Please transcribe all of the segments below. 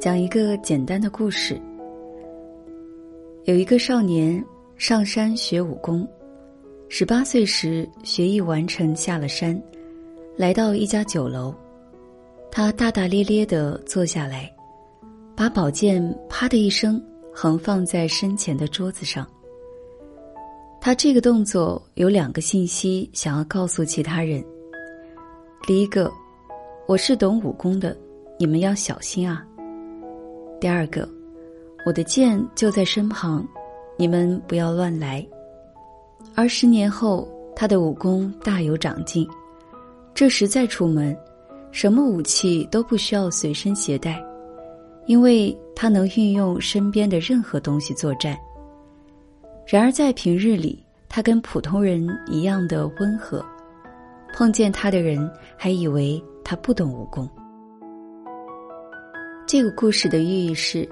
讲一个简单的故事。有一个少年上山学武功，十八岁时学艺完成，下了山，来到一家酒楼，他大大咧咧的坐下来，把宝剑啪的一声横放在身前的桌子上。他这个动作有两个信息想要告诉其他人：第一个，我是懂武功的，你们要小心啊；第二个。我的剑就在身旁，你们不要乱来。而十年后，他的武功大有长进。这时再出门，什么武器都不需要随身携带，因为他能运用身边的任何东西作战。然而在平日里，他跟普通人一样的温和，碰见他的人还以为他不懂武功。这个故事的寓意是。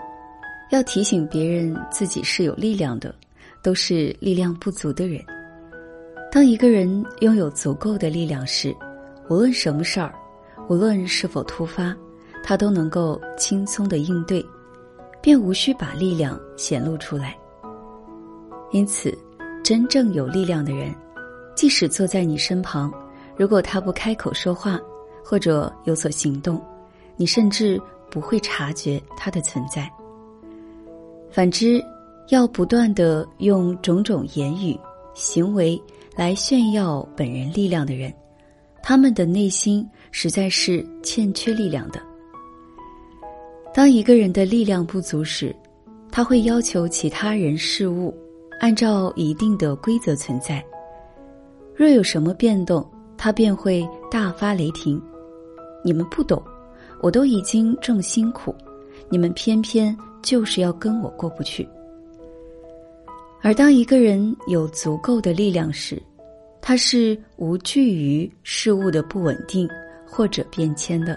要提醒别人自己是有力量的，都是力量不足的人。当一个人拥有足够的力量时，无论什么事儿，无论是否突发，他都能够轻松的应对，便无需把力量显露出来。因此，真正有力量的人，即使坐在你身旁，如果他不开口说话，或者有所行动，你甚至不会察觉他的存在。反之，要不断的用种种言语、行为来炫耀本人力量的人，他们的内心实在是欠缺力量的。当一个人的力量不足时，他会要求其他人事物按照一定的规则存在。若有什么变动，他便会大发雷霆：“你们不懂，我都已经这么辛苦，你们偏偏……”就是要跟我过不去。而当一个人有足够的力量时，他是无惧于事物的不稳定或者变迁的。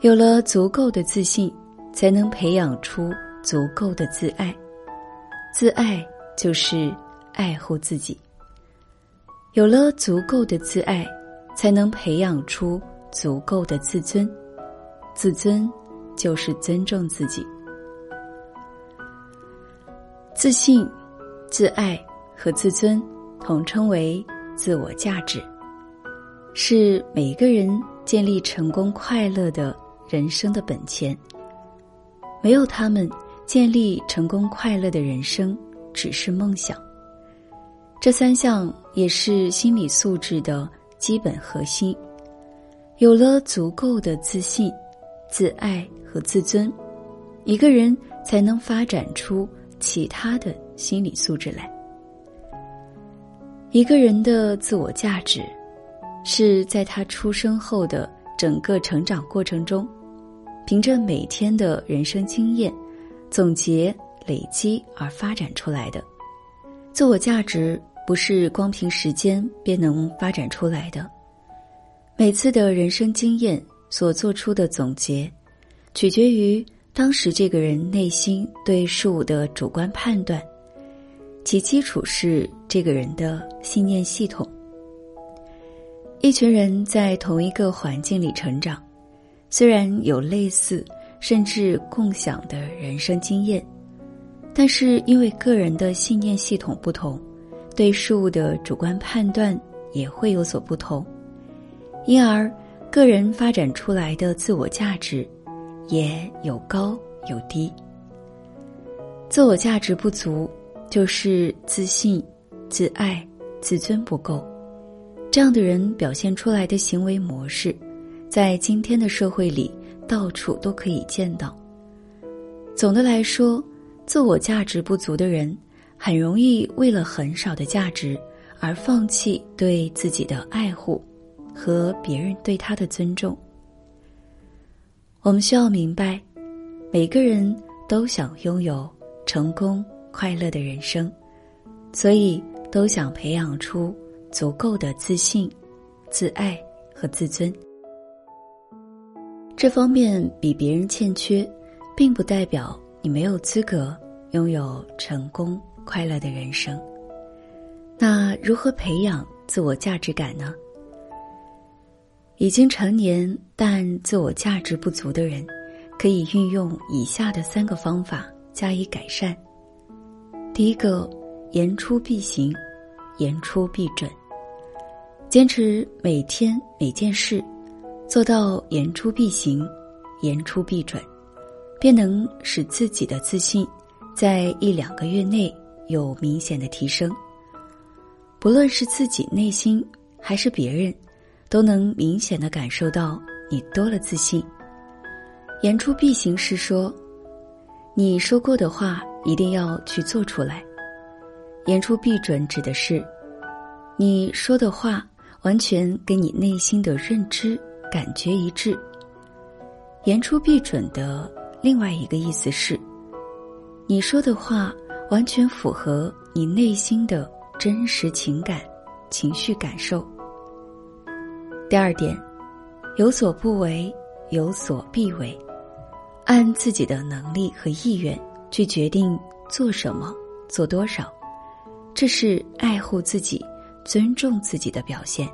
有了足够的自信，才能培养出足够的自爱。自爱就是爱护自己。有了足够的自爱，才能培养出足够的自尊。自尊。就是尊重自己，自信、自爱和自尊，统称为自我价值，是每个人建立成功快乐的人生的本钱。没有他们，建立成功快乐的人生只是梦想。这三项也是心理素质的基本核心。有了足够的自信、自爱。和自尊，一个人才能发展出其他的心理素质来。一个人的自我价值，是在他出生后的整个成长过程中，凭着每天的人生经验总结累积而发展出来的。自我价值不是光凭时间便能发展出来的，每次的人生经验所做出的总结。取决于当时这个人内心对事物的主观判断，其基础是这个人的信念系统。一群人在同一个环境里成长，虽然有类似甚至共享的人生经验，但是因为个人的信念系统不同，对事物的主观判断也会有所不同，因而个人发展出来的自我价值。也有高有低。自我价值不足，就是自信、自爱、自尊不够。这样的人表现出来的行为模式，在今天的社会里到处都可以见到。总的来说，自我价值不足的人，很容易为了很少的价值而放弃对自己的爱护和别人对他的尊重。我们需要明白，每个人都想拥有成功快乐的人生，所以都想培养出足够的自信、自爱和自尊。这方面比别人欠缺，并不代表你没有资格拥有成功快乐的人生。那如何培养自我价值感呢？已经成年但自我价值不足的人，可以运用以下的三个方法加以改善。第一个，言出必行，言出必准。坚持每天每件事做到言出必行，言出必准，便能使自己的自信在一两个月内有明显的提升。不论是自己内心还是别人，都能明显的感受到你多了自信。言出必行是说，你说过的话一定要去做出来；言出必准指的是，你说的话。完全跟你内心的认知感觉一致。言出必准的另外一个意思是，你说的话完全符合你内心的真实情感、情绪感受。第二点，有所不为，有所必为，按自己的能力和意愿去决定做什么、做多少，这是爱护自己。尊重自己的表现，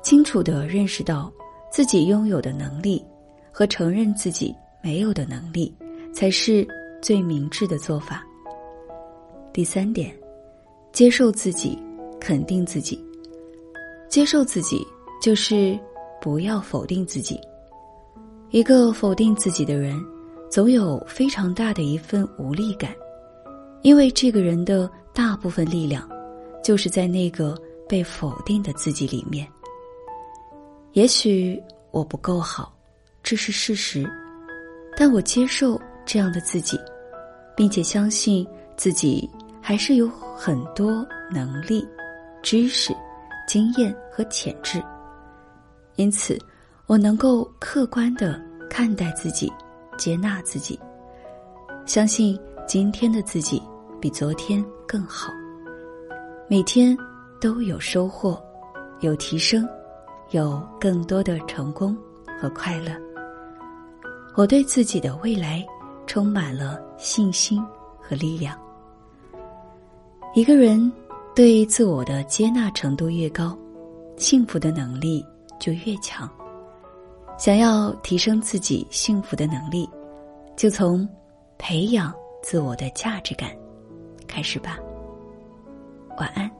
清楚的认识到自己拥有的能力，和承认自己没有的能力，才是最明智的做法。第三点，接受自己，肯定自己。接受自己就是不要否定自己。一个否定自己的人，总有非常大的一份无力感，因为这个人的大部分力量。就是在那个被否定的自己里面。也许我不够好，这是事实，但我接受这样的自己，并且相信自己还是有很多能力、知识、经验和潜质。因此，我能够客观的看待自己，接纳自己，相信今天的自己比昨天更好。每天都有收获，有提升，有更多的成功和快乐。我对自己的未来充满了信心和力量。一个人对自我的接纳程度越高，幸福的能力就越强。想要提升自己幸福的能力，就从培养自我的价值感开始吧。晚安。